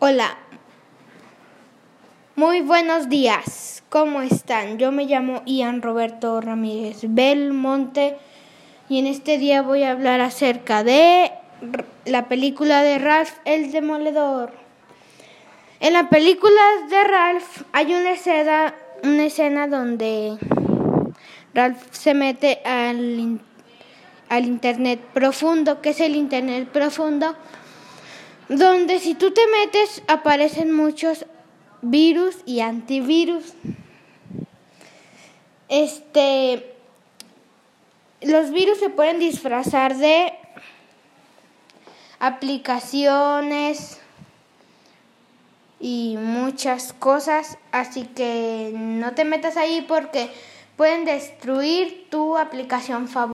Hola, muy buenos días, ¿cómo están? Yo me llamo Ian Roberto Ramírez Belmonte y en este día voy a hablar acerca de la película de Ralph el Demoledor. En la película de Ralph hay una escena, una escena donde Ralph se mete al, al Internet profundo. ¿Qué es el Internet profundo? Donde si tú te metes aparecen muchos virus y antivirus. Este los virus se pueden disfrazar de aplicaciones y muchas cosas, así que no te metas ahí porque pueden destruir tu aplicación favorita.